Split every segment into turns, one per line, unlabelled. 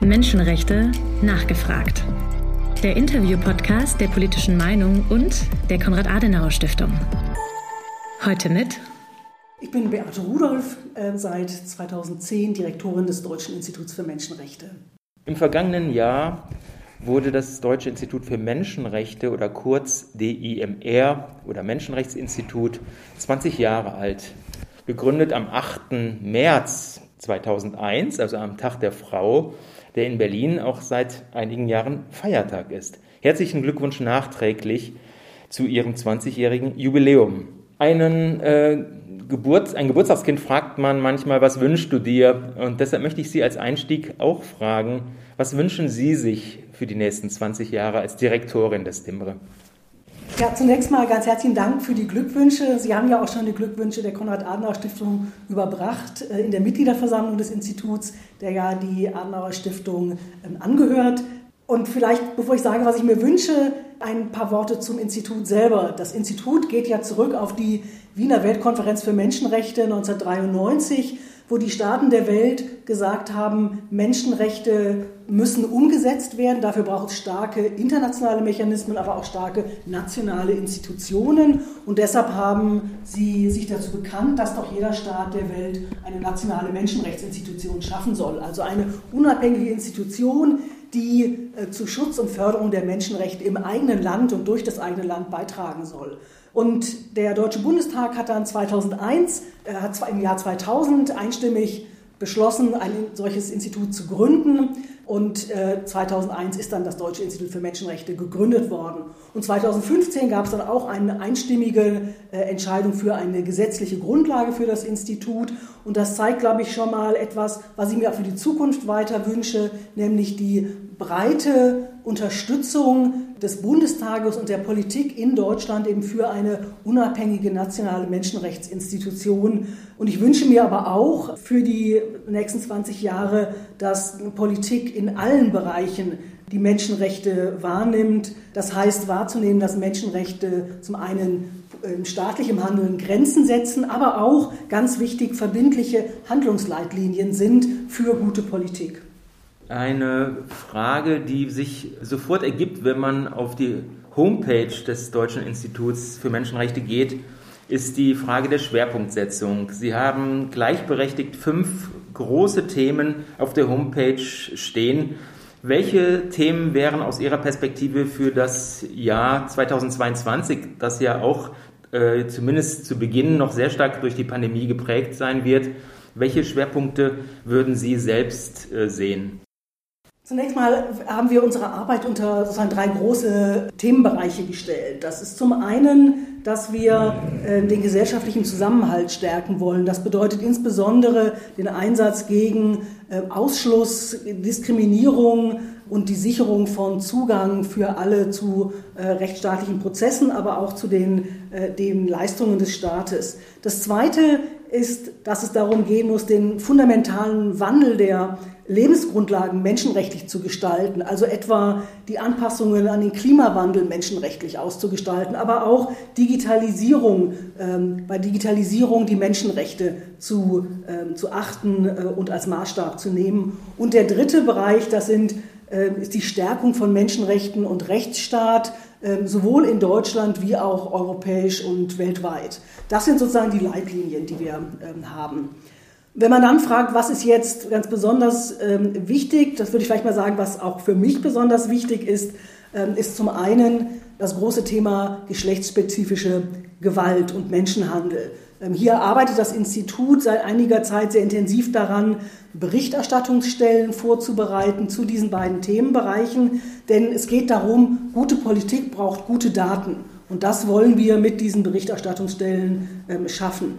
Menschenrechte nachgefragt. Der Interview-Podcast der politischen Meinung und der Konrad-Adenauer-Stiftung. Heute mit.
Ich bin Beate Rudolph, äh, seit 2010 Direktorin des Deutschen Instituts für Menschenrechte.
Im vergangenen Jahr wurde das Deutsche Institut für Menschenrechte oder kurz DIMR oder Menschenrechtsinstitut 20 Jahre alt. Gegründet am 8. März 2001, also am Tag der Frau, der in Berlin auch seit einigen Jahren Feiertag ist. Herzlichen Glückwunsch nachträglich zu Ihrem 20-jährigen Jubiläum. Einen, äh, Geburt, ein Geburtstagskind fragt man manchmal, was wünschst du dir? Und deshalb möchte ich Sie als Einstieg auch fragen, was wünschen Sie sich für die nächsten 20 Jahre als Direktorin des Timbre?
Ja, zunächst mal ganz herzlichen Dank für die Glückwünsche. Sie haben ja auch schon die Glückwünsche der Konrad-Adenauer-Stiftung überbracht äh, in der Mitgliederversammlung des Instituts, der ja die Adenauer-Stiftung ähm, angehört. Und vielleicht, bevor ich sage, was ich mir wünsche, ein paar Worte zum Institut selber. Das Institut geht ja zurück auf die Wiener Weltkonferenz für Menschenrechte 1993 wo die Staaten der Welt gesagt haben, Menschenrechte müssen umgesetzt werden. Dafür braucht es starke internationale Mechanismen, aber auch starke nationale Institutionen. Und deshalb haben sie sich dazu bekannt, dass doch jeder Staat der Welt eine nationale Menschenrechtsinstitution schaffen soll. Also eine unabhängige Institution, die äh, zu Schutz und Förderung der Menschenrechte im eigenen Land und durch das eigene Land beitragen soll. Und der Deutsche Bundestag hat dann 2001, äh, hat im Jahr 2000 einstimmig beschlossen, ein solches Institut zu gründen. Und äh, 2001 ist dann das Deutsche Institut für Menschenrechte gegründet worden. Und 2015 gab es dann auch eine einstimmige äh, Entscheidung für eine gesetzliche Grundlage für das Institut. Und das zeigt, glaube ich, schon mal etwas, was ich mir auch für die Zukunft weiter wünsche, nämlich die breite Unterstützung des Bundestages und der Politik in Deutschland eben für eine unabhängige nationale Menschenrechtsinstitution. Und ich wünsche mir aber auch für die nächsten 20 Jahre, dass Politik in allen Bereichen die Menschenrechte wahrnimmt. Das heißt wahrzunehmen, dass Menschenrechte zum einen in staatlichem Handeln Grenzen setzen, aber auch ganz wichtig verbindliche Handlungsleitlinien sind für gute Politik
eine Frage, die sich sofort ergibt, wenn man auf die Homepage des Deutschen Instituts für Menschenrechte geht, ist die Frage der Schwerpunktsetzung. Sie haben gleichberechtigt fünf große Themen auf der Homepage stehen. Welche Themen wären aus Ihrer Perspektive für das Jahr 2022, das ja auch äh, zumindest zu Beginn noch sehr stark durch die Pandemie geprägt sein wird, welche Schwerpunkte würden Sie selbst äh, sehen?
Zunächst mal haben wir unsere Arbeit unter sozusagen drei große Themenbereiche gestellt. Das ist zum einen, dass wir äh, den gesellschaftlichen Zusammenhalt stärken wollen. Das bedeutet insbesondere den Einsatz gegen äh, Ausschluss, Diskriminierung und die Sicherung von Zugang für alle zu äh, rechtsstaatlichen Prozessen, aber auch zu den, den Leistungen des Staates. Das Zweite ist, dass es darum gehen muss, den fundamentalen Wandel der Lebensgrundlagen menschenrechtlich zu gestalten, also etwa die Anpassungen an den Klimawandel menschenrechtlich auszugestalten, aber auch Digitalisierung, ähm, bei Digitalisierung die Menschenrechte zu, ähm, zu achten äh, und als Maßstab zu nehmen. Und der dritte Bereich, das sind, äh, ist die Stärkung von Menschenrechten und Rechtsstaat, äh, sowohl in Deutschland wie auch europäisch und weltweit. Das sind sozusagen die Leitlinien, die wir ähm, haben. Wenn man dann fragt, was ist jetzt ganz besonders ähm, wichtig, das würde ich vielleicht mal sagen, was auch für mich besonders wichtig ist, ähm, ist zum einen das große Thema geschlechtsspezifische Gewalt und Menschenhandel. Ähm, hier arbeitet das Institut seit einiger Zeit sehr intensiv daran, Berichterstattungsstellen vorzubereiten zu diesen beiden Themenbereichen, denn es geht darum, gute Politik braucht gute Daten. Und das wollen wir mit diesen Berichterstattungsstellen ähm, schaffen.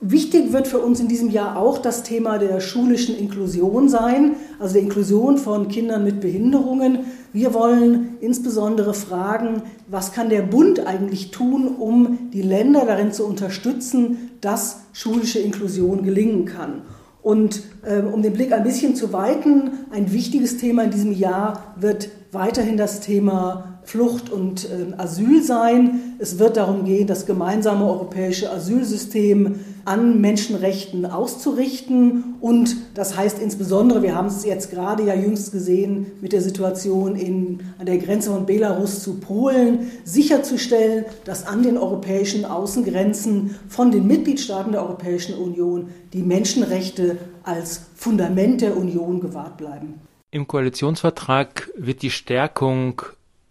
Wichtig wird für uns in diesem Jahr auch das Thema der schulischen Inklusion sein, also der Inklusion von Kindern mit Behinderungen. Wir wollen insbesondere fragen, was kann der Bund eigentlich tun, um die Länder darin zu unterstützen, dass schulische Inklusion gelingen kann. Und äh, um den Blick ein bisschen zu weiten, ein wichtiges Thema in diesem Jahr wird weiterhin das Thema Flucht und äh, Asyl sein. Es wird darum gehen, das gemeinsame europäische Asylsystem an Menschenrechten auszurichten. Und das heißt insbesondere, wir haben es jetzt gerade ja jüngst gesehen mit der Situation in, an der Grenze von Belarus zu Polen, sicherzustellen, dass an den europäischen Außengrenzen von den Mitgliedstaaten der Europäischen Union die Menschenrechte als Fundament der Union gewahrt bleiben.
Im Koalitionsvertrag wird die Stärkung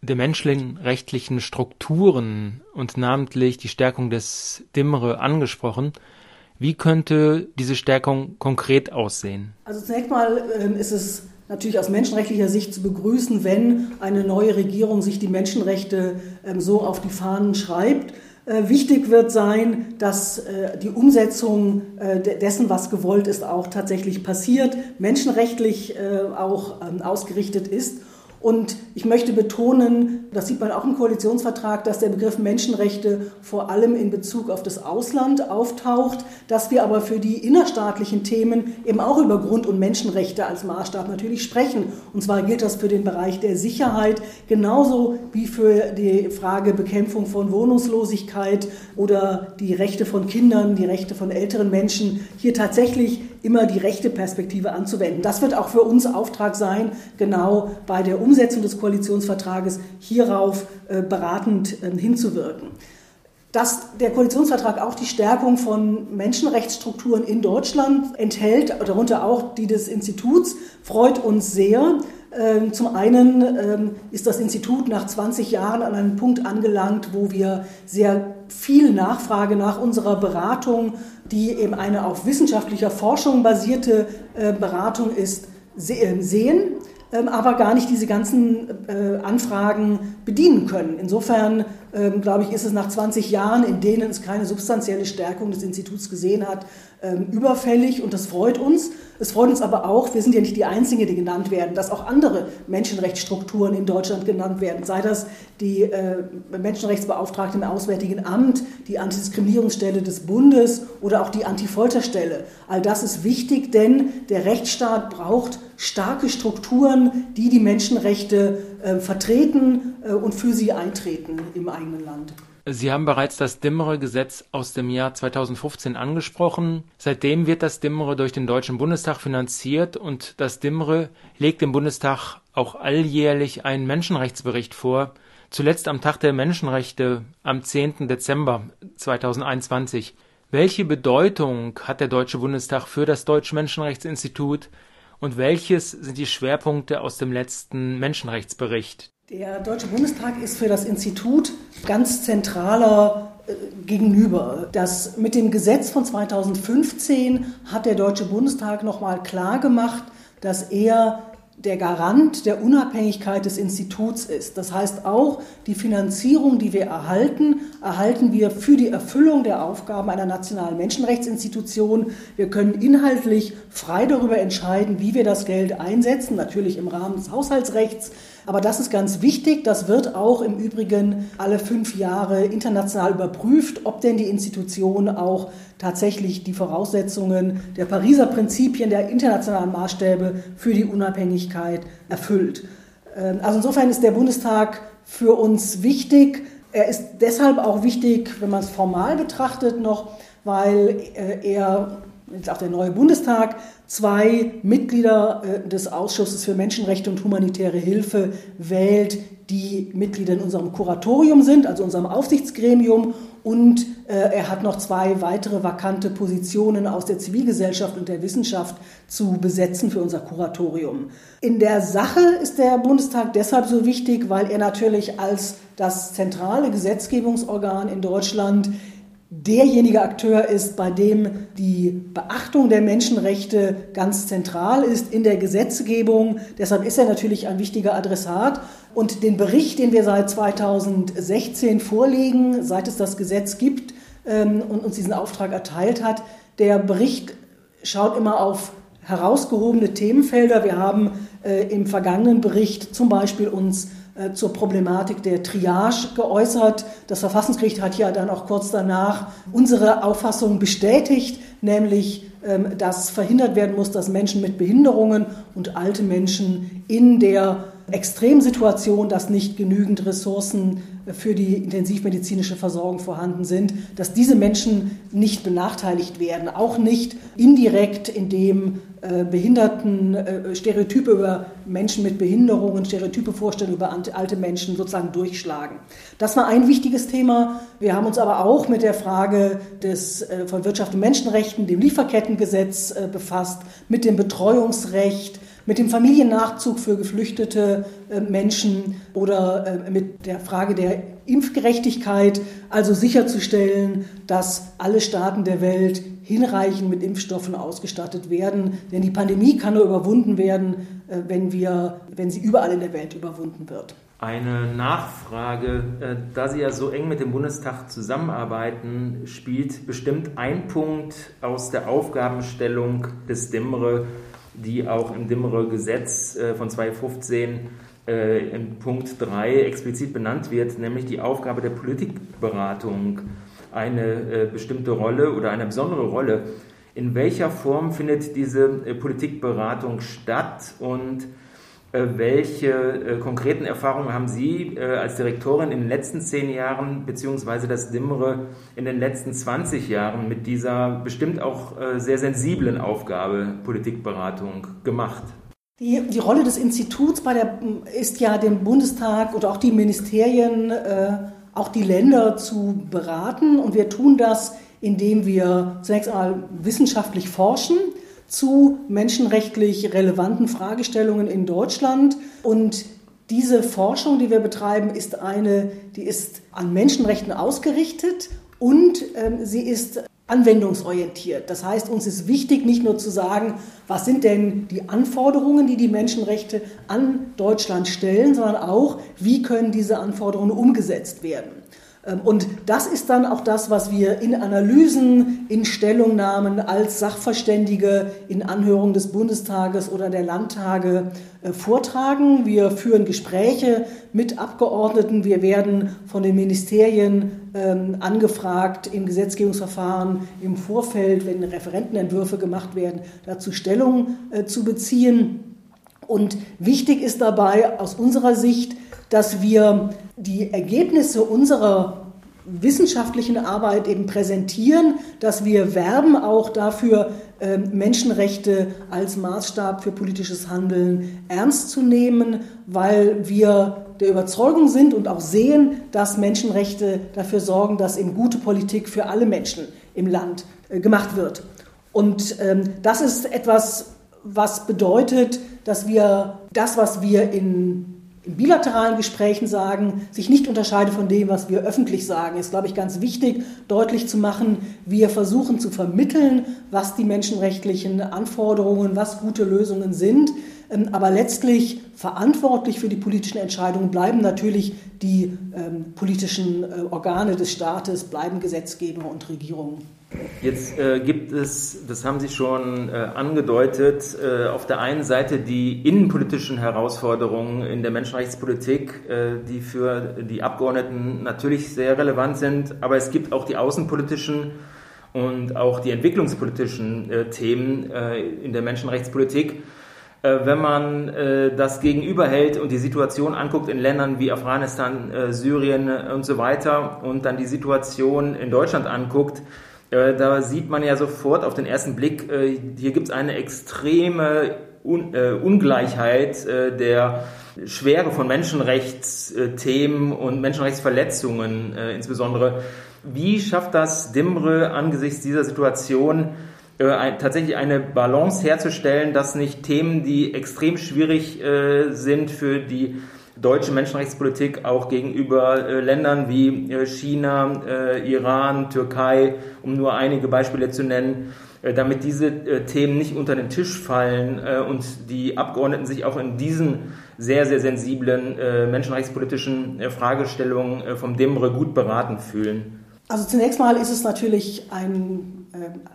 der menschenrechtlichen Strukturen und namentlich die Stärkung des Dimmere angesprochen. Wie könnte diese Stärkung konkret aussehen?
Also zunächst mal ähm, ist es natürlich aus menschenrechtlicher Sicht zu begrüßen, wenn eine neue Regierung sich die Menschenrechte ähm, so auf die Fahnen schreibt. Äh, wichtig wird sein, dass äh, die Umsetzung äh, dessen, was gewollt ist, auch tatsächlich passiert, menschenrechtlich auch ähm, ausgerichtet ist. Und ich möchte betonen, das sieht man auch im Koalitionsvertrag, dass der Begriff Menschenrechte vor allem in Bezug auf das Ausland auftaucht, dass wir aber für die innerstaatlichen Themen eben auch über Grund- und Menschenrechte als Maßstab natürlich sprechen. Und zwar gilt das für den Bereich der Sicherheit genauso wie für die Frage Bekämpfung von Wohnungslosigkeit oder die Rechte von Kindern, die Rechte von älteren Menschen, hier tatsächlich immer die rechte Perspektive anzuwenden. Das wird auch für uns Auftrag sein, genau bei der Umsetzung des Koalitionsvertrages hierauf äh, beratend äh, hinzuwirken. Dass der Koalitionsvertrag auch die Stärkung von Menschenrechtsstrukturen in Deutschland enthält, darunter auch die des Instituts, freut uns sehr. Ähm, zum einen ähm, ist das Institut nach 20 Jahren an einem Punkt angelangt, wo wir sehr viel Nachfrage nach unserer Beratung, die eben eine auf wissenschaftlicher Forschung basierte äh, Beratung ist, sehen. Ähm, aber gar nicht diese ganzen äh, Anfragen bedienen können. Insofern, ähm, glaube ich, ist es nach 20 Jahren, in denen es keine substanzielle Stärkung des Instituts gesehen hat, ähm, überfällig und das freut uns. Es freut uns aber auch, wir sind ja nicht die Einzigen, die genannt werden, dass auch andere Menschenrechtsstrukturen in Deutschland genannt werden, sei das die äh, Menschenrechtsbeauftragte im Auswärtigen Amt, die Antidiskriminierungsstelle des Bundes oder auch die Antifolterstelle. All das ist wichtig, denn der Rechtsstaat braucht starke Strukturen, die die Menschenrechte äh, vertreten äh, und für sie eintreten im eigenen Land.
Sie haben bereits das Dimmere-Gesetz aus dem Jahr 2015 angesprochen. Seitdem wird das Dimmere durch den Deutschen Bundestag finanziert und das Dimmere legt dem Bundestag auch alljährlich einen Menschenrechtsbericht vor, zuletzt am Tag der Menschenrechte am 10. Dezember 2021. Welche Bedeutung hat der Deutsche Bundestag für das Deutsche Menschenrechtsinstitut und welches sind die Schwerpunkte aus dem letzten Menschenrechtsbericht?
Der Deutsche Bundestag ist für das Institut ganz zentraler äh, gegenüber. Das mit dem Gesetz von 2015 hat der Deutsche Bundestag nochmal klar gemacht, dass er der Garant der Unabhängigkeit des Instituts ist. Das heißt auch, die Finanzierung, die wir erhalten, erhalten wir für die Erfüllung der Aufgaben einer nationalen Menschenrechtsinstitution. Wir können inhaltlich frei darüber entscheiden, wie wir das Geld einsetzen, natürlich im Rahmen des Haushaltsrechts. Aber das ist ganz wichtig. Das wird auch im Übrigen alle fünf Jahre international überprüft, ob denn die Institution auch tatsächlich die Voraussetzungen der Pariser Prinzipien, der internationalen Maßstäbe für die Unabhängigkeit erfüllt. Ähm, also insofern ist der Bundestag für uns wichtig. Er ist deshalb auch wichtig, wenn man es formal betrachtet noch, weil äh, er jetzt auch der neue Bundestag, zwei Mitglieder äh, des Ausschusses für Menschenrechte und humanitäre Hilfe wählt, die Mitglieder in unserem Kuratorium sind, also unserem Aufsichtsgremium. Und äh, er hat noch zwei weitere vakante Positionen aus der Zivilgesellschaft und der Wissenschaft zu besetzen für unser Kuratorium. In der Sache ist der Bundestag deshalb so wichtig, weil er natürlich als das zentrale Gesetzgebungsorgan in Deutschland derjenige Akteur ist, bei dem die Beachtung der Menschenrechte ganz zentral ist in der Gesetzgebung. Deshalb ist er natürlich ein wichtiger Adressat. Und den Bericht, den wir seit 2016 vorlegen, seit es das Gesetz gibt ähm, und uns diesen Auftrag erteilt hat, der Bericht schaut immer auf herausgehobene Themenfelder. Wir haben äh, im vergangenen Bericht zum Beispiel uns zur Problematik der Triage geäußert. Das Verfassungsgericht hat ja dann auch kurz danach unsere Auffassung bestätigt, nämlich ähm, dass verhindert werden muss, dass Menschen mit Behinderungen und alte Menschen in der Extremsituation, dass nicht genügend Ressourcen für die intensivmedizinische Versorgung vorhanden sind, dass diese Menschen nicht benachteiligt werden, auch nicht indirekt, indem äh, Behinderten äh, Stereotype über Menschen mit Behinderungen, Stereotype Vorstellungen über alte Menschen sozusagen durchschlagen. Das war ein wichtiges Thema. Wir haben uns aber auch mit der Frage des, äh, von Wirtschaft und Menschenrechten, dem Lieferkettengesetz befasst, mit dem Betreuungsrecht, mit dem Familiennachzug für geflüchtete äh, Menschen oder äh, mit der Frage der Impfgerechtigkeit, also sicherzustellen, dass alle Staaten der Welt hinreichend mit Impfstoffen ausgestattet werden. Denn die Pandemie kann nur überwunden werden, äh, wenn, wir, wenn sie überall in der Welt überwunden wird.
Eine Nachfrage, da Sie ja so eng mit dem Bundestag zusammenarbeiten, spielt bestimmt ein Punkt aus der Aufgabenstellung des DIMRE die auch im Dimmere Gesetz äh, von 2015 äh, in Punkt 3 explizit benannt wird, nämlich die Aufgabe der Politikberatung eine äh, bestimmte Rolle oder eine besondere Rolle. In welcher Form findet diese Politikberatung statt und welche äh, konkreten Erfahrungen haben Sie äh, als Direktorin in den letzten zehn Jahren beziehungsweise das Dimmere in den letzten 20 Jahren mit dieser bestimmt auch sehr sensiblen Aufgabe Politikberatung gemacht?
Die, die Rolle des Instituts der, ist ja dem Bundestag oder auch die Ministerien, äh, auch die Länder zu beraten. Und wir tun das, indem wir zunächst einmal wissenschaftlich forschen zu menschenrechtlich relevanten Fragestellungen in Deutschland. Und diese Forschung, die wir betreiben, ist eine, die ist an Menschenrechten ausgerichtet und ähm, sie ist anwendungsorientiert. Das heißt, uns ist wichtig, nicht nur zu sagen, was sind denn die Anforderungen, die die Menschenrechte an Deutschland stellen, sondern auch, wie können diese Anforderungen umgesetzt werden. Ähm, und das ist dann auch das, was wir in Analysen, in Stellungnahmen als Sachverständige in Anhörungen des Bundestages oder der Landtage äh, vortragen. Wir führen Gespräche mit Abgeordneten. Wir werden von den Ministerien ähm, angefragt im Gesetzgebungsverfahren im Vorfeld, wenn Referentenentwürfe gemacht werden, dazu Stellung äh, zu beziehen. Und wichtig ist dabei aus unserer Sicht, dass wir die Ergebnisse unserer wissenschaftlichen Arbeit eben präsentieren, dass wir werben auch dafür, ähm, Menschenrechte als Maßstab für politisches Handeln ernst zu nehmen, weil wir der Überzeugung sind und auch sehen, dass Menschenrechte dafür sorgen, dass eben gute Politik für alle Menschen im Land äh, gemacht wird. Und ähm, das ist etwas, was bedeutet, dass wir das, was wir in in bilateralen Gesprächen sagen, sich nicht unterscheidet von dem, was wir öffentlich sagen. Ist, glaube ich, ganz wichtig, deutlich zu machen, wir versuchen zu vermitteln, was die menschenrechtlichen Anforderungen, was gute Lösungen sind. Ähm, aber letztlich verantwortlich für die politischen Entscheidungen bleiben natürlich die ähm, politischen äh, Organe des Staates, bleiben Gesetzgeber und Regierungen.
Jetzt äh, gibt es, das haben Sie schon äh, angedeutet, äh, auf der einen Seite die innenpolitischen Herausforderungen in der Menschenrechtspolitik, äh, die für die Abgeordneten natürlich sehr relevant sind, aber es gibt auch die außenpolitischen und auch die entwicklungspolitischen äh, Themen äh, in der Menschenrechtspolitik. Wenn man das gegenüberhält und die Situation anguckt in Ländern wie Afghanistan, Syrien und so weiter und dann die Situation in Deutschland anguckt, da sieht man ja sofort auf den ersten Blick, äh, hier gibt es eine extreme äh, Ungleichheit der Schwere von Menschenrechtsthemen und Menschenrechtsverletzungen insbesondere. Wie schafft das DIMRE angesichts dieser Situation tatsächlich eine Balance herzustellen, dass nicht Themen, die extrem schwierig sind für die deutsche Menschenrechtspolitik auch gegenüber äh, Ländern wie äh, China, äh, Iran, Türkei, um nur einige Beispiele zu nennen, äh, damit diese äh, Themen nicht unter den Tisch fallen äh, und die Abgeordneten sich auch in diesen sehr, sehr sensiblen menschenrechtspolitischen Fragestellungen vom DEMRE gut beraten fühlen.
Also zunächst mal ist es natürlich ein,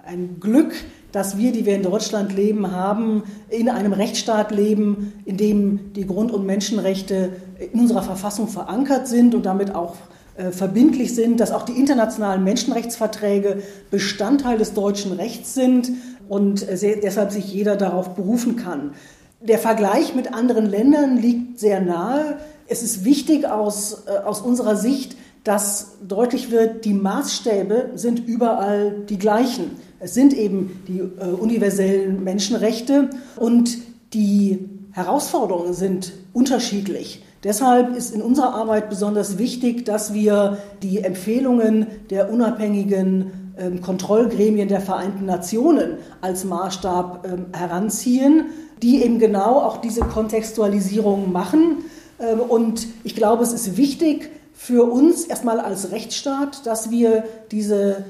ein Glück, dass wir, die wir in Deutschland leben, haben, in einem Rechtsstaat leben, in dem die Grund- und Menschenrechte in unserer Verfassung verankert sind und damit auch äh, verbindlich sind, dass auch die internationalen Menschenrechtsverträge Bestandteil des deutschen Rechts sind und deshalb sich jeder darauf berufen kann. der Vergleich mit anderen Ländern liegt sehr nahe. Es ist wichtig aus, äh, aus unserer Sicht, dass deutlich wird, die Maßstäbe sind überall die gleichen. Es sind eben die äh, universellen Menschenrechte und die Herausforderungen sind unterschiedlich. Deshalb ist in unserer Arbeit besonders wichtig, dass wir die Empfehlungen der unabhängigen ähm, Kontrollgremien der Vereinten Nationen als Maßstab ähm, heranziehen, die eben genau auch diese Kontextualisierung machen. Ähm, und ich glaube, es ist wichtig für uns erstmal als Rechtsstaat, dass wir diese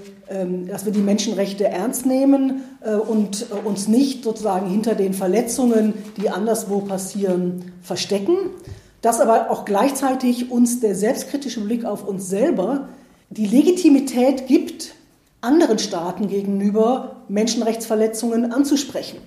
dass wir die Menschenrechte ernst nehmen äh, und äh, uns nicht sozusagen hinter den Verletzungen, die anderswo passieren, verstecken. Dass aber auch gleichzeitig uns der selbstkritische Blick auf uns selber die Legitimität gibt, anderen Staaten gegenüber Menschenrechtsverletzungen anzusprechen.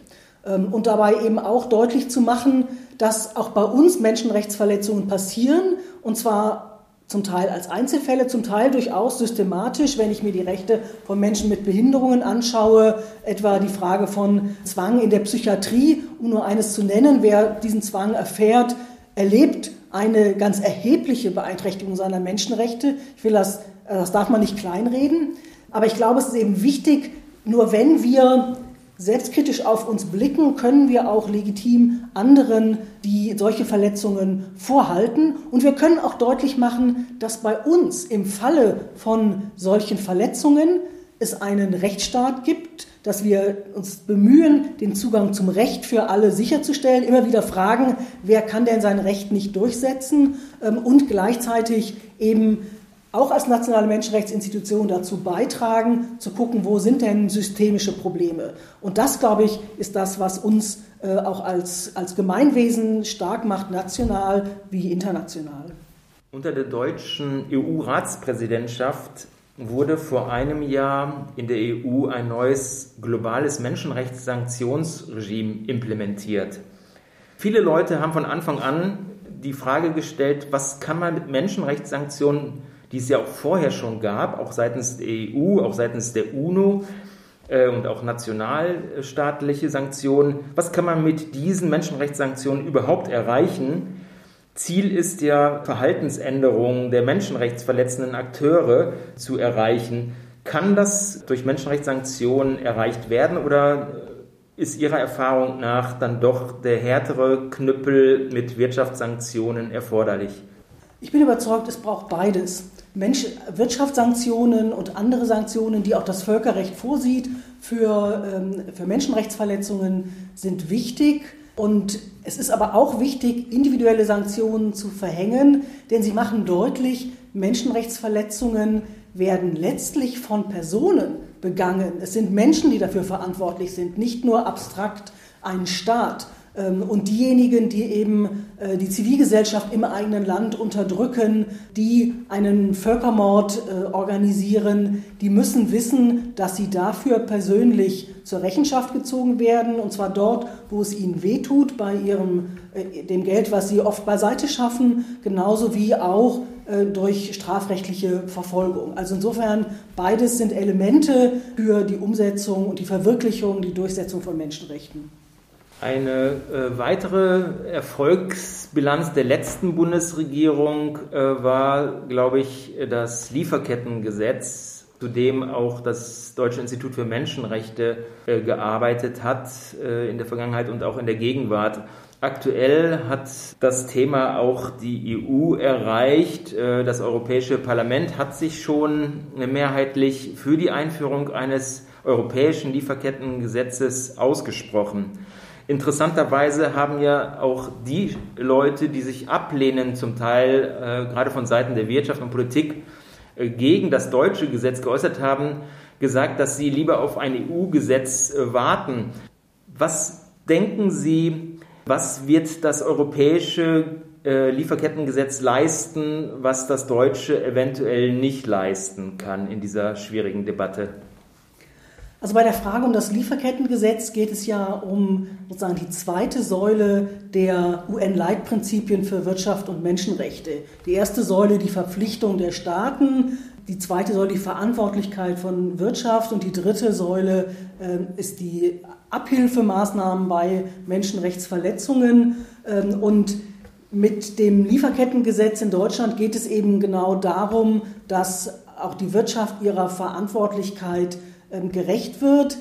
Ähm, und dabei eben auch deutlich zu machen, dass auch bei uns Menschenrechtsverletzungen passieren und zwar zum Teil als Einzelfälle, zum Teil durchaus systematisch, wenn ich mir die Rechte von Menschen mit Behinderungen anschaue, etwa die Frage von Zwang in der Psychiatrie, um nur eines zu nennen, wer diesen Zwang erfährt, erlebt eine ganz erhebliche Beeinträchtigung seiner Menschenrechte. Ich will das, äh, das darf man nicht kleinreden. Aber ich glaube, es ist eben wichtig, nur wenn wir selbstkritisch auf uns blicken, können wir auch legitim anderen, die solche Verletzungen vorhalten. Und wir können auch deutlich machen, dass bei uns im Falle von solchen Verletzungen es einen Rechtsstaat gibt, dass wir uns bemühen, den Zugang zum Recht für alle sicherzustellen, immer wieder fragen, wer kann denn sein Recht nicht durchsetzen ähm, und gleichzeitig eben auch als nationale Menschenrechtsinstitution dazu beitragen, zu gucken, wo sind denn systemische Probleme. Und das, glaube ich, ist das, was uns äh, auch als, als Gemeinwesen stark macht, national wie international.
Unter der deutschen EU-Ratspräsidentschaft wurde vor einem Jahr in der EU ein neues globales Menschenrechtssanktionsregime implementiert. Viele Leute haben von Anfang an die Frage gestellt, was kann man mit Menschenrechtssanktionen, die es ja auch vorher schon gab, auch seitens der EU, auch seitens der UNO äh, und auch nationalstaatliche Sanktionen, was kann man mit diesen Menschenrechtssanktionen überhaupt erreichen? Ziel ist ja, Verhaltensänderungen der menschenrechtsverletzenden Akteure zu erreichen. Kann das durch Menschenrechtssanktionen erreicht werden oder ist Ihrer Erfahrung nach dann doch der härtere Knüppel mit Wirtschaftssanktionen erforderlich?
Ich bin überzeugt, es braucht beides. Mensch, Wirtschaftssanktionen und andere Sanktionen, die auch das Völkerrecht vorsieht für, ähm, für Menschenrechtsverletzungen, sind wichtig. Und es ist aber auch wichtig, individuelle Sanktionen zu verhängen, denn sie machen deutlich, Menschenrechtsverletzungen werden letztlich von Personen begangen. Es sind Menschen, die dafür verantwortlich sind, nicht nur abstrakt ein Staat. Ähm, und diejenigen, die eben äh, die Zivilgesellschaft im eigenen Land unterdrücken, die einen Völkermord äh, organisieren, die müssen wissen, dass sie dafür persönlich zur Rechenschaft gezogen werden, und zwar dort, wo es ihnen wehtut, bei ihrem, äh, dem Geld, was sie oft beiseite schaffen, genauso wie auch durch strafrechtliche Verfolgung. Also insofern, beides sind Elemente für die Umsetzung und die Verwirklichung, die Durchsetzung von Menschenrechten.
Eine äh, weitere Erfolgsbilanz der letzten Bundesregierung äh, war, glaube ich, das Lieferkettengesetz, zu dem auch das Deutsche Institut für Menschenrechte äh, gearbeitet hat äh, in der Vergangenheit und auch in der Gegenwart. Aktuell hat das Thema auch die EU erreicht. Äh, das Europäische Parlament hat sich schon mehrheitlich für die Einführung eines europäischen Lieferkettengesetzes ausgesprochen. Interessanterweise haben ja auch die Leute, die sich ablehnen, zum Teil äh, gerade von Seiten der Wirtschaft und Politik äh, gegen das deutsche Gesetz geäußert haben, gesagt, dass sie lieber auf ein EU-Gesetz äh, warten. Was denken Sie, was wird das europäische äh, Lieferkettengesetz leisten, was das deutsche eventuell nicht leisten kann in dieser schwierigen Debatte?
Also bei der Frage um das Lieferkettengesetz geht es ja um sozusagen die zweite Säule der UN-Leitprinzipien für Wirtschaft und Menschenrechte. Die erste Säule die Verpflichtung der Staaten, die zweite Säule die Verantwortlichkeit von Wirtschaft und die dritte Säule äh, ist die Abhilfemaßnahmen bei Menschenrechtsverletzungen. Ähm, und mit dem Lieferkettengesetz in Deutschland geht es eben genau darum, dass auch die Wirtschaft ihrer Verantwortlichkeit gerecht wird.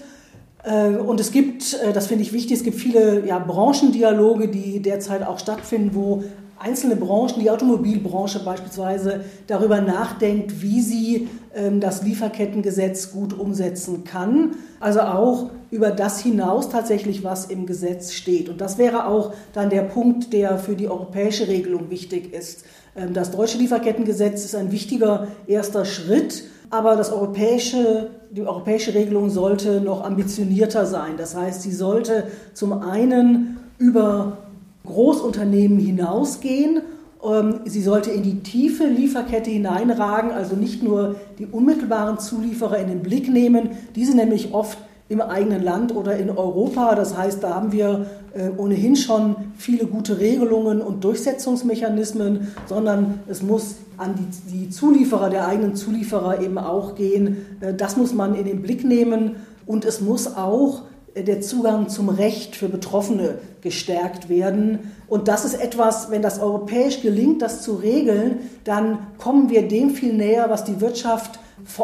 Äh, und es gibt, äh, das finde ich wichtig, es gibt viele ja, Branchendialoge, die derzeit auch stattfinden, wo einzelne Branchen, die Automobilbranche beispielsweise, darüber nachdenkt, wie sie ähm, das Lieferkettengesetz gut umsetzen kann. Also auch über das hinaus tatsächlich, was im Gesetz steht. Und das wäre auch dann der Punkt, der für die europäische Regelung wichtig ist. Ähm, das deutsche Lieferkettengesetz ist ein wichtiger erster Schritt, aber das europäische, die europäische Regelung sollte noch ambitionierter sein. Das heißt, sie sollte zum einen über Großunternehmen hinausgehen. Ähm, sie sollte in die tiefe Lieferkette hineinragen, also nicht nur die unmittelbaren Zulieferer in den Blick nehmen. Diese nämlich oft im eigenen Land oder in Europa. Das heißt, da haben wir äh, ohnehin schon viele gute Regelungen und Durchsetzungsmechanismen, sondern es muss an die, Zulieferer der eigenen Zulieferer eben auch gehen. Äh, das muss man in den Blick nehmen und es muss auch der Zugang zum Recht für Betroffene gestärkt werden. Und das ist etwas, wenn das europäisch gelingt, das zu regeln, dann kommen wir dem viel näher, was die Wirtschaft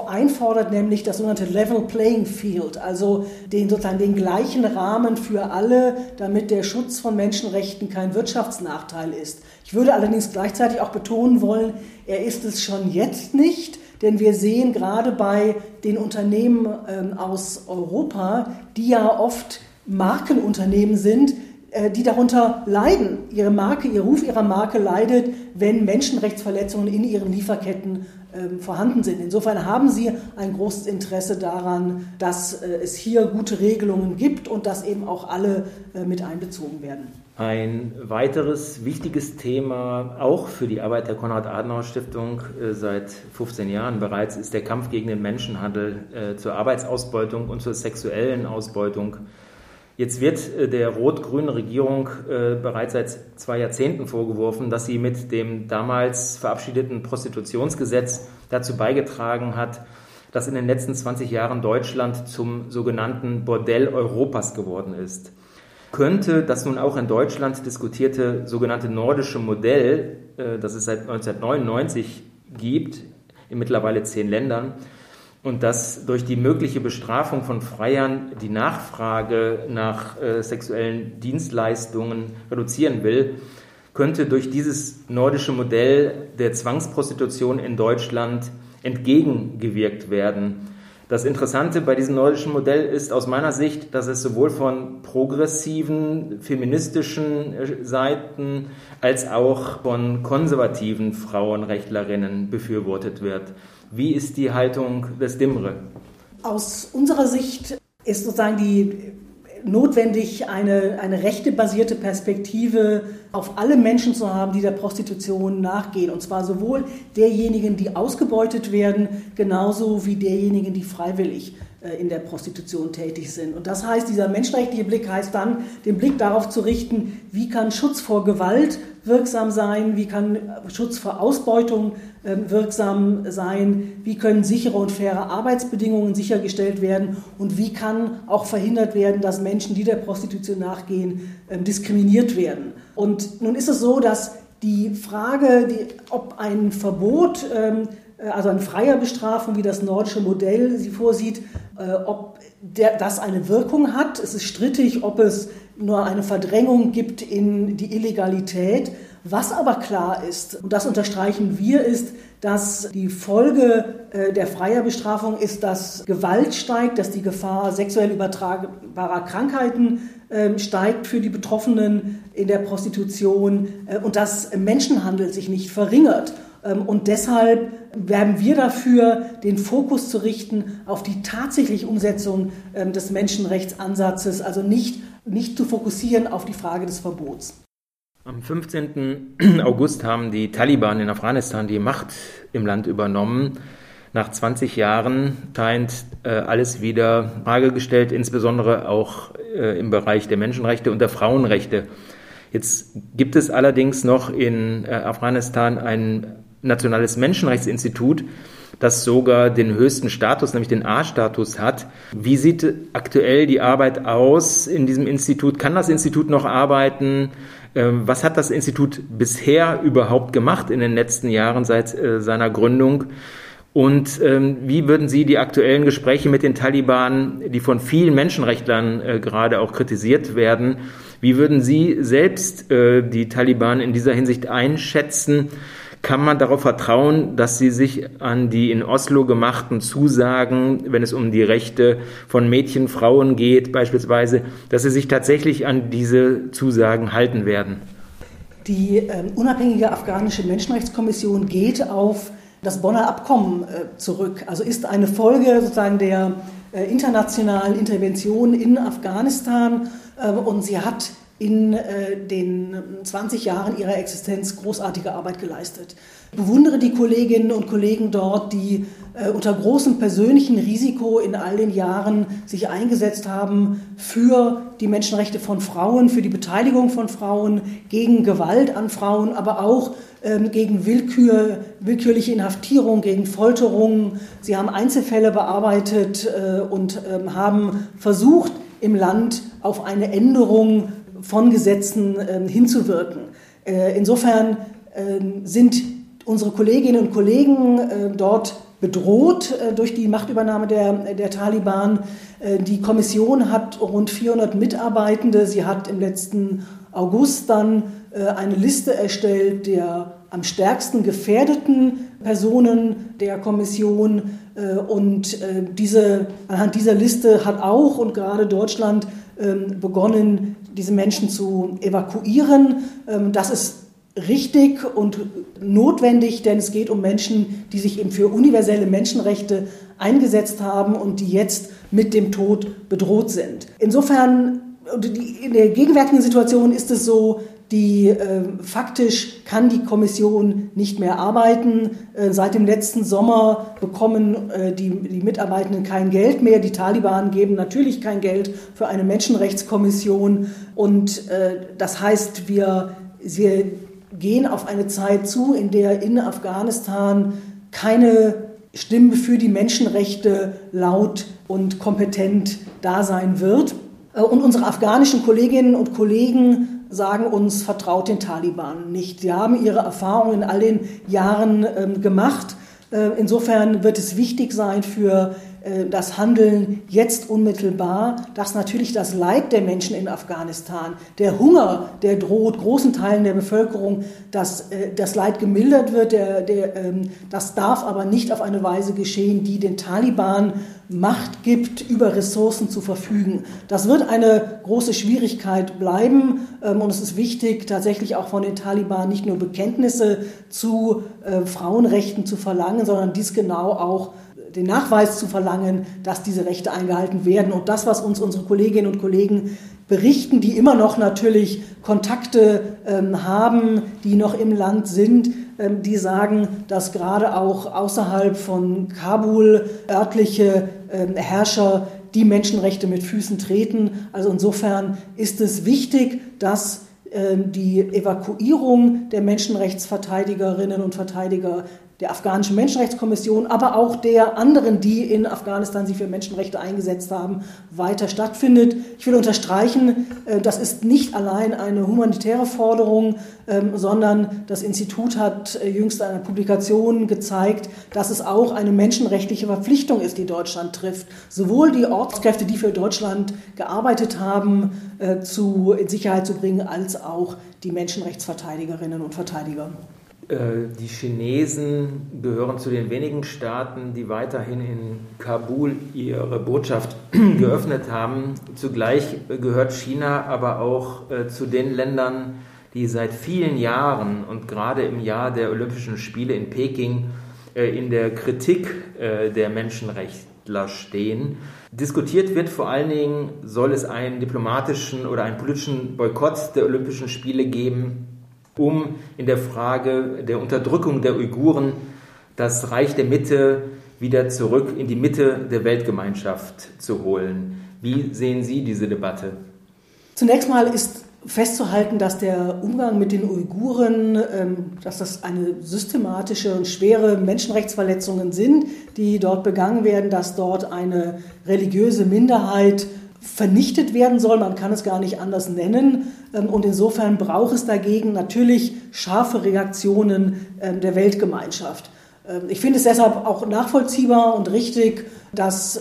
einfordert, nämlich das sogenannte Level Playing Field, also den, sozusagen den gleichen Rahmen für alle, damit der Schutz von Menschenrechten kein Wirtschaftsnachteil ist. Ich würde allerdings gleichzeitig auch betonen wollen, er ist es schon jetzt nicht. Denn wir sehen gerade bei den Unternehmen ähm, aus Europa, die ja oft Markenunternehmen sind, äh, die darunter leiden. Ihre Marke, ihr Ruf ihrer Marke leidet, wenn Menschenrechtsverletzungen in ihren Lieferketten vorhanden sind. Insofern haben Sie ein großes Interesse daran, dass äh, es hier gute Regelungen gibt und dass eben auch alle äh, mit einbezogen werden.
Ein weiteres wichtiges Thema, auch für die Arbeit der Konrad-Adenauer-Stiftung äh, seit 15 Jahren bereits, ist der Kampf gegen den Menschenhandel zur Arbeitsausbeutung und zur sexuellen Ausbeutung. Jetzt wird äh, der rot-grünen Regierung bereits seit zwei Jahrzehnten vorgeworfen, dass sie mit dem damals verabschiedeten Prostitutionsgesetz dazu beigetragen hat, dass in den letzten 20 Jahren Deutschland zum sogenannten Bordell Europas geworden ist. Könnte das nun auch in Deutschland diskutierte sogenannte nordische Modell, äh, das es seit 1999 gibt, in mittlerweile zehn Ländern, und das durch die mögliche Bestrafung von Freiern die Nachfrage nach äh, sexuellen Dienstleistungen reduzieren will, könnte durch dieses nordische Modell der Zwangsprostitution in Deutschland entgegengewirkt werden. Das Interessante bei diesem nordischen Modell ist aus meiner Sicht, dass es sowohl von progressiven, feministischen äh, Seiten als auch von konservativen Frauenrechtlerinnen befürwortet wird. Wie ist die Haltung des DIMRE?
Aus unserer Sicht ist sozusagen die notwendig, eine, eine rechtebasierte Perspektive auf alle Menschen zu haben, die der Prostitution nachgehen. Und zwar sowohl derjenigen, die ausgebeutet werden, genauso wie derjenigen, die freiwillig in der Prostitution tätig sind. Und das heißt, dieser menschenrechtliche Blick heißt dann, den Blick darauf zu richten, wie kann Schutz vor Gewalt wirksam sein, wie kann Schutz vor Ausbeutung ähm, wirksam sein, wie können sichere und faire Arbeitsbedingungen sichergestellt werden und wie kann auch verhindert werden, dass Menschen, die der Prostitution nachgehen, ähm, diskriminiert werden. Und nun ist es so, dass die Frage, die, ob ein Verbot ähm, äh, also eine freie Bestrafung, wie das nordische Modell sie vorsieht, äh, ob der, das eine Wirkung hat. Es ist strittig, ob es nur eine Verdrängung gibt in die Illegalität. Was aber klar ist, und das unterstreichen wir, ist, dass die Folge äh, der freier Bestrafung ist, dass Gewalt steigt, dass die Gefahr sexuell übertragbarer Krankheiten ähm, steigt für die Betroffenen in der Prostitution und dass Menschenhandel sich nicht verringert. Ähm, und deshalb werben wir dafür, den Fokus zu richten auf die tatsächliche Umsetzung ähm, des Menschenrechtsansatzes, also nicht, nicht zu fokussieren auf die Frage des Verbots.
Am 15. August haben die Taliban in Afghanistan die Macht im Land übernommen. Nach 20 Jahren scheint äh, alles wieder Frage gestellt, insbesondere auch äh, im Bereich der Menschenrechte und der Frauenrechte. Jetzt gibt es allerdings noch in äh, Afghanistan ein nationales Menschenrechtsinstitut, das sogar den höchsten Status, nämlich den A-Status hat. Wie sieht aktuell die Arbeit aus in diesem Institut? Kann das Institut noch arbeiten? Ähm, was hat das Institut bisher überhaupt gemacht in den letzten Jahren seit äh, seiner Gründung? Und ähm, wie würden Sie die aktuellen Gespräche mit den Taliban, die von vielen Menschenrechtlern äh, gerade auch kritisiert werden, wie würden Sie selbst äh, die Taliban in dieser Hinsicht einschätzen? Kann man darauf vertrauen, dass sie sich an die in Oslo gemachten Zusagen, wenn es um die Rechte von Mädchen, Frauen geht beispielsweise, dass sie sich tatsächlich an diese Zusagen halten werden?
Die äh, unabhängige afghanische Menschenrechtskommission geht auf das Bonner Abkommen äh, zurück. Also ist eine Folge sozusagen der äh, internationalen Intervention in Afghanistan äh, und sie hat in äh, den 20 Jahren ihrer Existenz großartige Arbeit geleistet. Ich bewundere die Kolleginnen und Kollegen dort, die äh, unter großem persönlichen Risiko in all den Jahren sich eingesetzt haben für die Menschenrechte von Frauen, für die Beteiligung von Frauen, gegen Gewalt an Frauen, aber auch ähm, gegen Willkür, willkürliche Inhaftierung, gegen Folterung. Sie haben Einzelfälle bearbeitet äh, und ähm, haben versucht, im Land auf eine Änderung von Gesetzen ähm, hinzuwirken. Äh, insofern ähm, sind unsere Kolleginnen und Kollegen äh, dort bedroht äh, durch die Machtübernahme der, der Taliban. Die Kommission hat rund 400 Mitarbeitende. Sie hat im letzten August dann eine Liste erstellt der am stärksten gefährdeten Personen der Kommission. Und diese, anhand dieser Liste hat auch und gerade Deutschland ähm, begonnen, diese Menschen zu evakuieren. Ähm, das ist richtig und notwendig, denn es geht um Menschen, die sich eben für universelle Menschenrechte eingesetzt haben und die jetzt mit dem Tod bedroht sind. Insofern, in der gegenwärtigen Situation ist es so, die äh, faktisch kann die Kommission nicht mehr arbeiten. Äh, seit dem letzten Sommer bekommen äh, die, die Mitarbeitenden kein Geld mehr. Die Taliban geben natürlich kein Geld für eine Menschenrechtskommission. Und äh, das heißt, wir, wir gehen auf eine Zeit zu, in der in Afghanistan keine Stimme für die Menschenrechte laut und kompetent da sein wird. Äh, und unsere afghanischen Kolleginnen und Kollegen sagen uns, vertraut den Taliban nicht. Sie haben ihre Erfahrungen in all den Jahren ähm, gemacht. Äh, insofern wird es wichtig sein für das Handeln jetzt unmittelbar, dass natürlich das Leid der Menschen in Afghanistan, der Hunger, der droht großen Teilen der Bevölkerung, dass äh, das Leid gemildert wird. Der, der, ähm, das darf aber nicht auf eine Weise geschehen, die den Taliban Macht gibt, über Ressourcen zu verfügen. Das wird eine große Schwierigkeit bleiben ähm, und es ist wichtig, tatsächlich auch von den Taliban nicht nur Bekenntnisse zu Frauenrechten zu verlangen, sondern dies genau auch den Nachweis zu verlangen, dass diese Rechte eingehalten werden. Und das, was uns unsere Kolleginnen und Kollegen berichten, die immer noch natürlich Kontakte ähm, haben, die noch im Land sind, ähm, die sagen, dass gerade auch außerhalb von Kabul örtliche ähm, Herrscher die Menschenrechte mit Füßen treten. Also insofern ist es wichtig, dass ähm, die Evakuierung der Menschenrechtsverteidigerinnen und Verteidiger der afghanischen Menschenrechtskommission, aber auch der anderen, die in Afghanistan sich für Menschenrechte eingesetzt haben, weiter stattfindet. Ich will unterstreichen, äh, das ist nicht allein eine humanitäre Forderung, ähm, sondern das Institut hat äh, jüngst eine Publikation gezeigt, dass es auch eine menschenrechtliche Verpflichtung ist, die Deutschland trifft. Sowohl die Ortskräfte, die für Deutschland gearbeitet haben, äh, zu, in Sicherheit zu bringen, als auch die Menschenrechtsverteidigerinnen und Verteidiger.
Äh, die Chinesen gehören zu den wenigen Staaten, die weiterhin in Kabul ihre Botschaft geöffnet haben. Zugleich gehört China aber auch äh, zu den Ländern, die seit vielen Jahren und gerade im Jahr der Olympischen Spiele in Peking äh, in der Kritik der Menschenrechtler stehen. Diskutiert wird vor allen Dingen, soll es einen diplomatischen oder einen politischen Boykott der Olympischen Spiele geben um in der Frage der Unterdrückung der Uiguren das Reich der Mitte wieder zurück in die Mitte der Weltgemeinschaft zu holen. Wie sehen Sie diese Debatte?
Zunächst mal ist festzuhalten, dass der Umgang mit den Uiguren, ähm, dass das eine systematische und schwere Menschenrechtsverletzungen sind, die dort begangen werden, dass dort eine religiöse Minderheit vernichtet werden soll. Man kann es gar nicht anders nennen. Ähm, und insofern braucht es dagegen natürlich scharfe Reaktionen ähm, der Weltgemeinschaft. Ähm, ich finde es deshalb auch nachvollziehbar und richtig, dass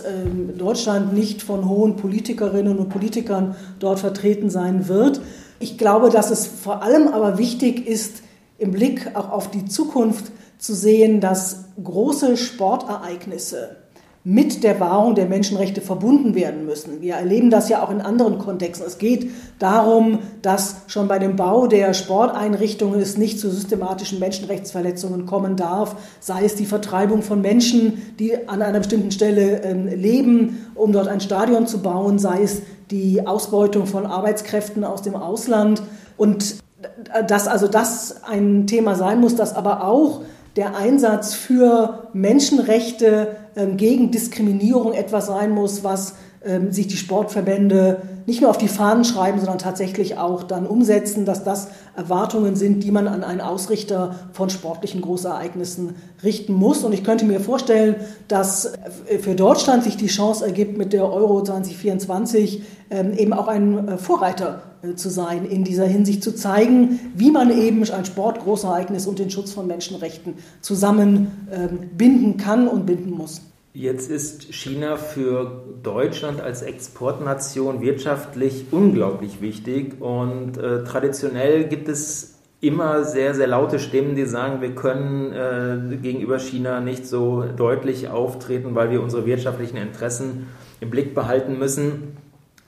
Deutschland nicht von hohen Politikerinnen und Politikern dort vertreten sein wird. Ich glaube, dass es vor allem aber wichtig ist, im Blick auch auf die Zukunft zu sehen, dass große Sportereignisse mit der Wahrung der Menschenrechte verbunden werden müssen. Wir erleben das ja auch in anderen Kontexten. Es geht darum, dass schon bei dem Bau der Sporteinrichtungen es nicht zu systematischen Menschenrechtsverletzungen kommen darf, sei es die Vertreibung von Menschen, die an einer bestimmten Stelle äh, leben, um dort ein Stadion zu bauen, sei es die Ausbeutung von Arbeitskräften aus dem Ausland und dass also das ein Thema sein muss, das aber auch der Einsatz für Menschenrechte ähm, gegen Diskriminierung etwas sein muss, was ähm, sich die Sportverbände nicht nur auf die Fahnen schreiben, sondern tatsächlich auch dann umsetzen, dass das Erwartungen sind, die man an einen Ausrichter von sportlichen Großereignissen richten muss. Und ich könnte mir vorstellen, dass äh, für Deutschland sich die Chance ergibt, mit der Euro 2024 ähm, eben auch ein äh, Vorreiter zu sein, in dieser Hinsicht zu zeigen, wie man eben ein Sportgroßereignis und den Schutz von Menschenrechten zusammenbinden ähm, kann und binden muss.
Jetzt ist China für Deutschland als Exportnation wirtschaftlich unglaublich wichtig und äh, traditionell gibt es immer sehr, sehr laute Stimmen, die sagen, wir können äh, gegenüber China nicht so deutlich auftreten, weil wir unsere wirtschaftlichen Interessen im Blick behalten müssen.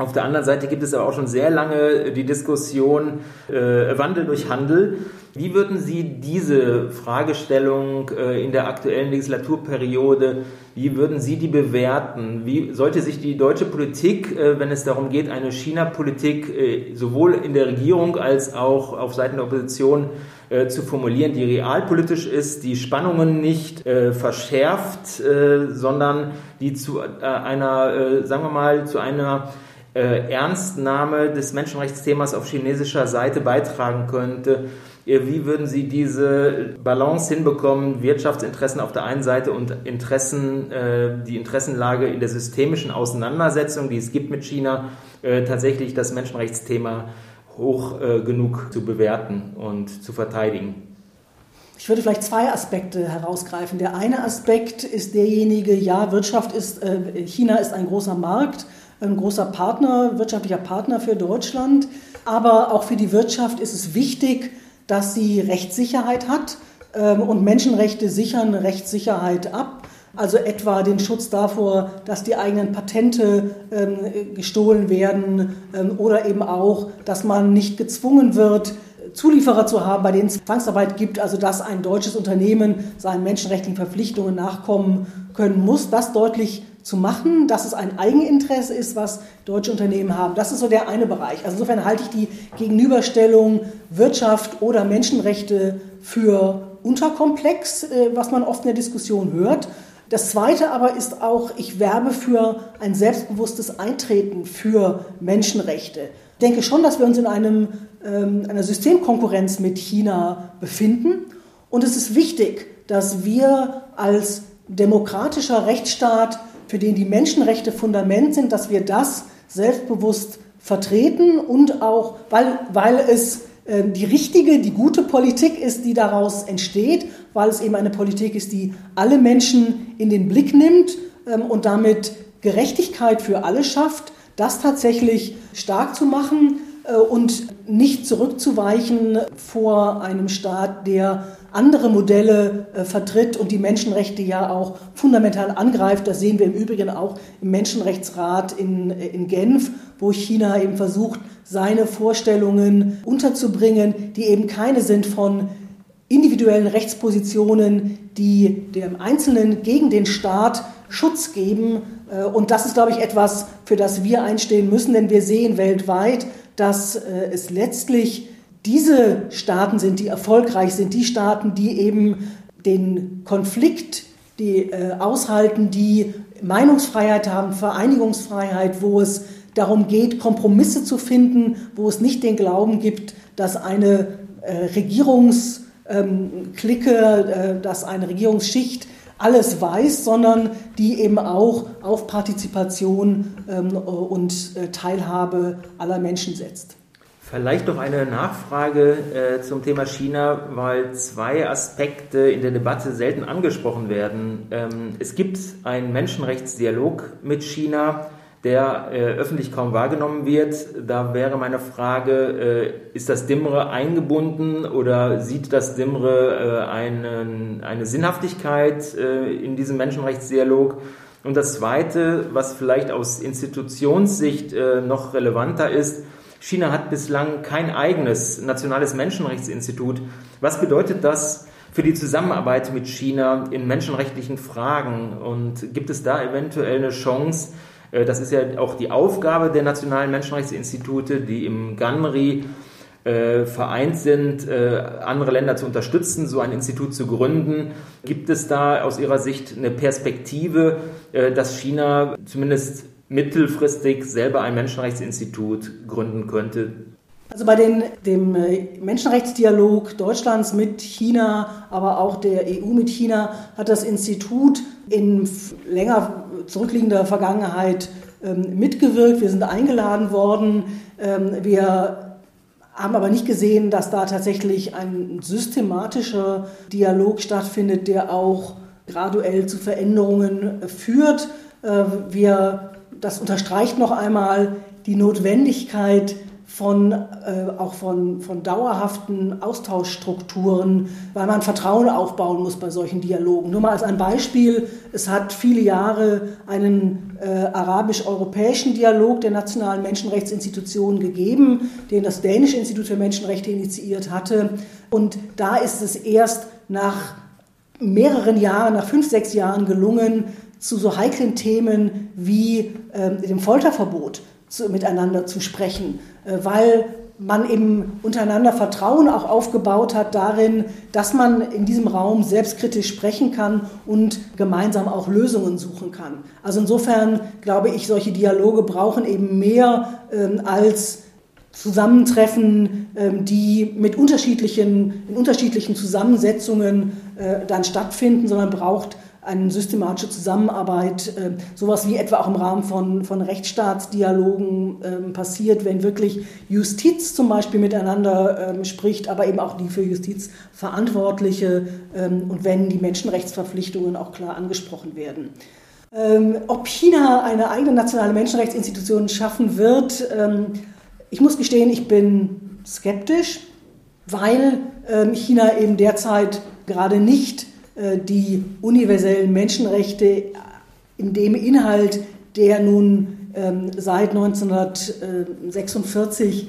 Auf der anderen Seite gibt es aber auch schon sehr lange die Diskussion äh, Wandel durch Handel. Wie würden Sie diese Fragestellung äh, in der aktuellen Legislaturperiode, wie würden Sie die bewerten? Wie sollte sich die deutsche Politik, äh, wenn es darum geht, eine China-Politik äh, sowohl in der Regierung als auch auf Seiten der Opposition äh, zu formulieren, die realpolitisch ist, die Spannungen nicht äh, verschärft, äh, sondern die zu einer, sagen wir mal, zu einer Ernstnahme des Menschenrechtsthemas auf chinesischer Seite beitragen könnte? Wie würden Sie diese Balance hinbekommen, Wirtschaftsinteressen auf der einen Seite und Interessen, äh, die Interessenlage in der systemischen Auseinandersetzung, die es gibt mit China, äh, tatsächlich das Menschenrechtsthema hoch äh, genug zu bewerten und zu verteidigen?
Ich würde vielleicht zwei Aspekte herausgreifen. Der eine Aspekt ist derjenige, ja, Wirtschaft ist, China ist ein großer Markt, ein großer Partner, wirtschaftlicher Partner für Deutschland. Aber auch für die Wirtschaft ist es wichtig, dass sie Rechtssicherheit hat ähm, und Menschenrechte sichern Rechtssicherheit ab. Also etwa den Schutz davor, dass die eigenen Patente ähm, gestohlen werden ähm, oder eben auch, dass man nicht gezwungen wird, Zulieferer zu haben, bei denen es Zwangsarbeit gibt, also dass ein deutsches Unternehmen seinen menschenrechtlichen Verpflichtungen nachkommen können muss. Das deutlich zu machen, dass es ein Eigeninteresse ist, was deutsche Unternehmen haben. Das ist so der eine Bereich. Also insofern halte ich die Gegenüberstellung Wirtschaft oder Menschenrechte für unterkomplex, äh, was man oft in der Diskussion hört. Das Zweite aber ist auch, ich werbe für ein selbstbewusstes Eintreten für Menschenrechte. Ich denke schon, dass wir uns in einem, ähm, einer Systemkonkurrenz mit China befinden. Und es ist wichtig, dass wir als demokratischer Rechtsstaat für den die Menschenrechte Fundament sind, dass wir das selbstbewusst vertreten und auch, weil, weil es äh, die richtige, die gute Politik ist, die daraus entsteht, weil es eben eine Politik ist, die alle Menschen in den Blick nimmt ähm, und damit Gerechtigkeit für alle schafft, das tatsächlich stark zu machen und nicht zurückzuweichen vor einem Staat, der andere Modelle äh, vertritt und die Menschenrechte ja auch fundamental angreift. Das sehen wir im Übrigen auch im Menschenrechtsrat in, äh, in Genf, wo China eben versucht, seine Vorstellungen unterzubringen, die eben keine sind von individuellen Rechtspositionen, die dem Einzelnen gegen den Staat Schutz geben. Äh, und das ist, glaube ich, etwas, für das wir einstehen müssen, denn wir sehen weltweit, dass es letztlich diese Staaten sind, die erfolgreich sind, die Staaten, die eben den Konflikt, die äh, aushalten, die Meinungsfreiheit haben, Vereinigungsfreiheit, wo es darum geht, Kompromisse zu finden, wo es nicht den Glauben gibt, dass eine äh, Regierungsklicke, ähm, äh, dass eine Regierungsschicht alles weiß, sondern die eben auch auf Partizipation ähm, und äh, Teilhabe aller Menschen setzt.
Vielleicht noch eine Nachfrage äh, zum Thema China, weil zwei Aspekte in der Debatte selten angesprochen werden. Ähm, es gibt einen Menschenrechtsdialog mit China, der äh, öffentlich kaum wahrgenommen wird. Da wäre meine Frage, äh, ist das DIMRE eingebunden oder sieht das DIMRE äh, einen, eine Sinnhaftigkeit äh, in diesem Menschenrechtsdialog? Und das Zweite, was vielleicht aus Institutionssicht äh, noch relevanter ist, China hat bislang kein eigenes nationales Menschenrechtsinstitut. Was bedeutet das für die Zusammenarbeit mit China in menschenrechtlichen Fragen? Und gibt es da eventuell eine Chance, das ist ja auch die Aufgabe der nationalen Menschenrechtsinstitute, die im GANRI äh, vereint sind, äh, andere Länder zu unterstützen, so ein Institut zu gründen. Gibt es da aus Ihrer Sicht eine Perspektive, äh, dass China zumindest mittelfristig selber ein Menschenrechtsinstitut gründen könnte?
Also bei den, dem äh, Menschenrechtsdialog Deutschlands mit China, aber auch der EU mit China hat das Institut in länger zurückliegender Vergangenheit ähm, mitgewirkt. Wir sind eingeladen worden. Ähm, wir haben aber nicht gesehen, dass da tatsächlich ein systematischer Dialog stattfindet, der auch graduell zu Veränderungen führt. Äh, wir das unterstreicht noch einmal die Notwendigkeit von, äh, auch von, von dauerhaften Austauschstrukturen, weil man Vertrauen aufbauen muss bei solchen Dialogen. Nur mal als ein Beispiel, es hat viele Jahre einen äh, arabisch-europäischen Dialog der nationalen Menschenrechtsinstitutionen gegeben, den das Dänische Institut für Menschenrechte initiiert hatte. Und da ist es erst nach mehreren Jahren, nach fünf, sechs Jahren gelungen, zu so heiklen Themen wie äh, dem Folterverbot zu, miteinander zu sprechen, äh, weil man eben untereinander Vertrauen auch aufgebaut hat darin, dass man in diesem Raum selbstkritisch sprechen kann und gemeinsam auch Lösungen suchen kann. Also insofern glaube ich, solche Dialoge brauchen eben mehr ähm, als Zusammentreffen, ähm, die mit unterschiedlichen, in unterschiedlichen Zusammensetzungen äh, dann stattfinden, sondern braucht eine systematische Zusammenarbeit, äh, sowas wie etwa auch im Rahmen von, von Rechtsstaatsdialogen ähm, passiert, wenn wirklich Justiz zum Beispiel miteinander ähm, spricht, aber eben auch die für Justiz Verantwortliche ähm, und wenn die Menschenrechtsverpflichtungen auch klar angesprochen werden. ob China eine eigene nationale Menschenrechtsinstitution schaffen wird, ich muss gestehen, ich bin skeptisch, weil China eben derzeit gerade nicht äh, die universellen Menschenrechte in dem Inhalt, der nun ähm, seit 1946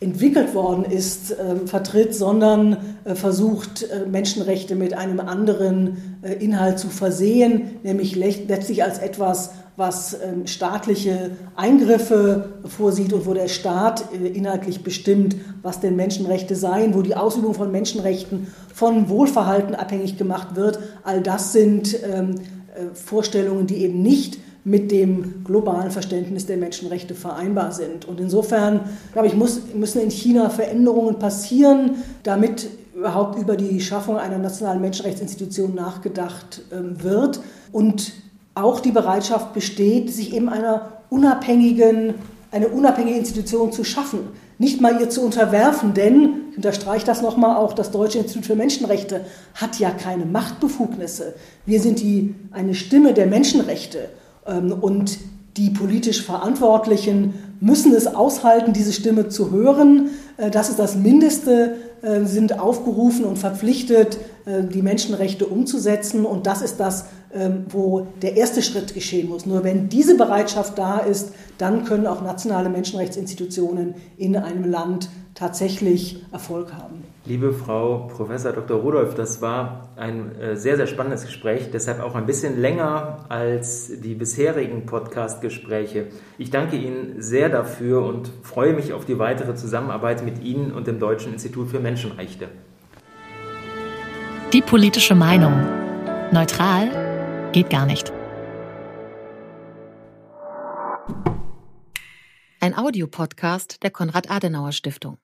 entwickelt worden ist, ähm, vertritt, sondern äh, versucht, äh, Menschenrechte mit einem anderen Inhalt zu versehen, nämlich letztlich als etwas, was ähm, staatliche Eingriffe vorsieht und wo der Staat äh, inhaltlich bestimmt, was denn Menschenrechte seien, wo die Ausübung von Menschenrechten von Wohlverhalten abhängig gemacht wird. All das sind ähm, äh, Vorstellungen, die eben nicht mit dem globalen Verständnis der Menschenrechte vereinbar sind. Und insofern, glaube ich, muss, müssen in China Veränderungen passieren, damit überhaupt über die Schaffung einer nationalen Menschenrechtsinstitution nachgedacht ähm, wird. Und auch die Bereitschaft besteht, sich eben einer unabhängigen, eine unabhängige Institution zu schaffen. Nicht mal ihr zu unterwerfen, denn, ich unterstreiche das nochmal, auch das Deutsche Institut für Menschenrechte hat ja keine Machtbefugnisse. Wir sind die, eine Stimme der Menschenrechte und die politisch Verantwortlichen müssen es aushalten, diese Stimme zu hören. Äh, das ist das Mindeste, äh, sind aufgerufen und verpflichtet, äh, die Menschenrechte umzusetzen. Und das ist das, ähm, wo der erste Schritt geschehen muss. Nur wenn diese Bereitschaft da ist, dann können auch nationale Menschenrechtsinstitutionen in einem Land tatsächlich Erfolg haben.
Liebe Frau Professor Dr. Rudolph, das war ein äh, sehr, sehr spannendes Gespräch, deshalb auch ein bisschen länger als die bisherigen Podcast-Gespräche. Ich danke Ihnen sehr dafür und freue mich auf die weitere Zusammenarbeit mit Ihnen und dem Deutschen Institut für Menschenrechte.
Die politische Meinung. Neutral Geht gar nicht. Ein Audiopodcast der Konrad-Adenauer-Stiftung.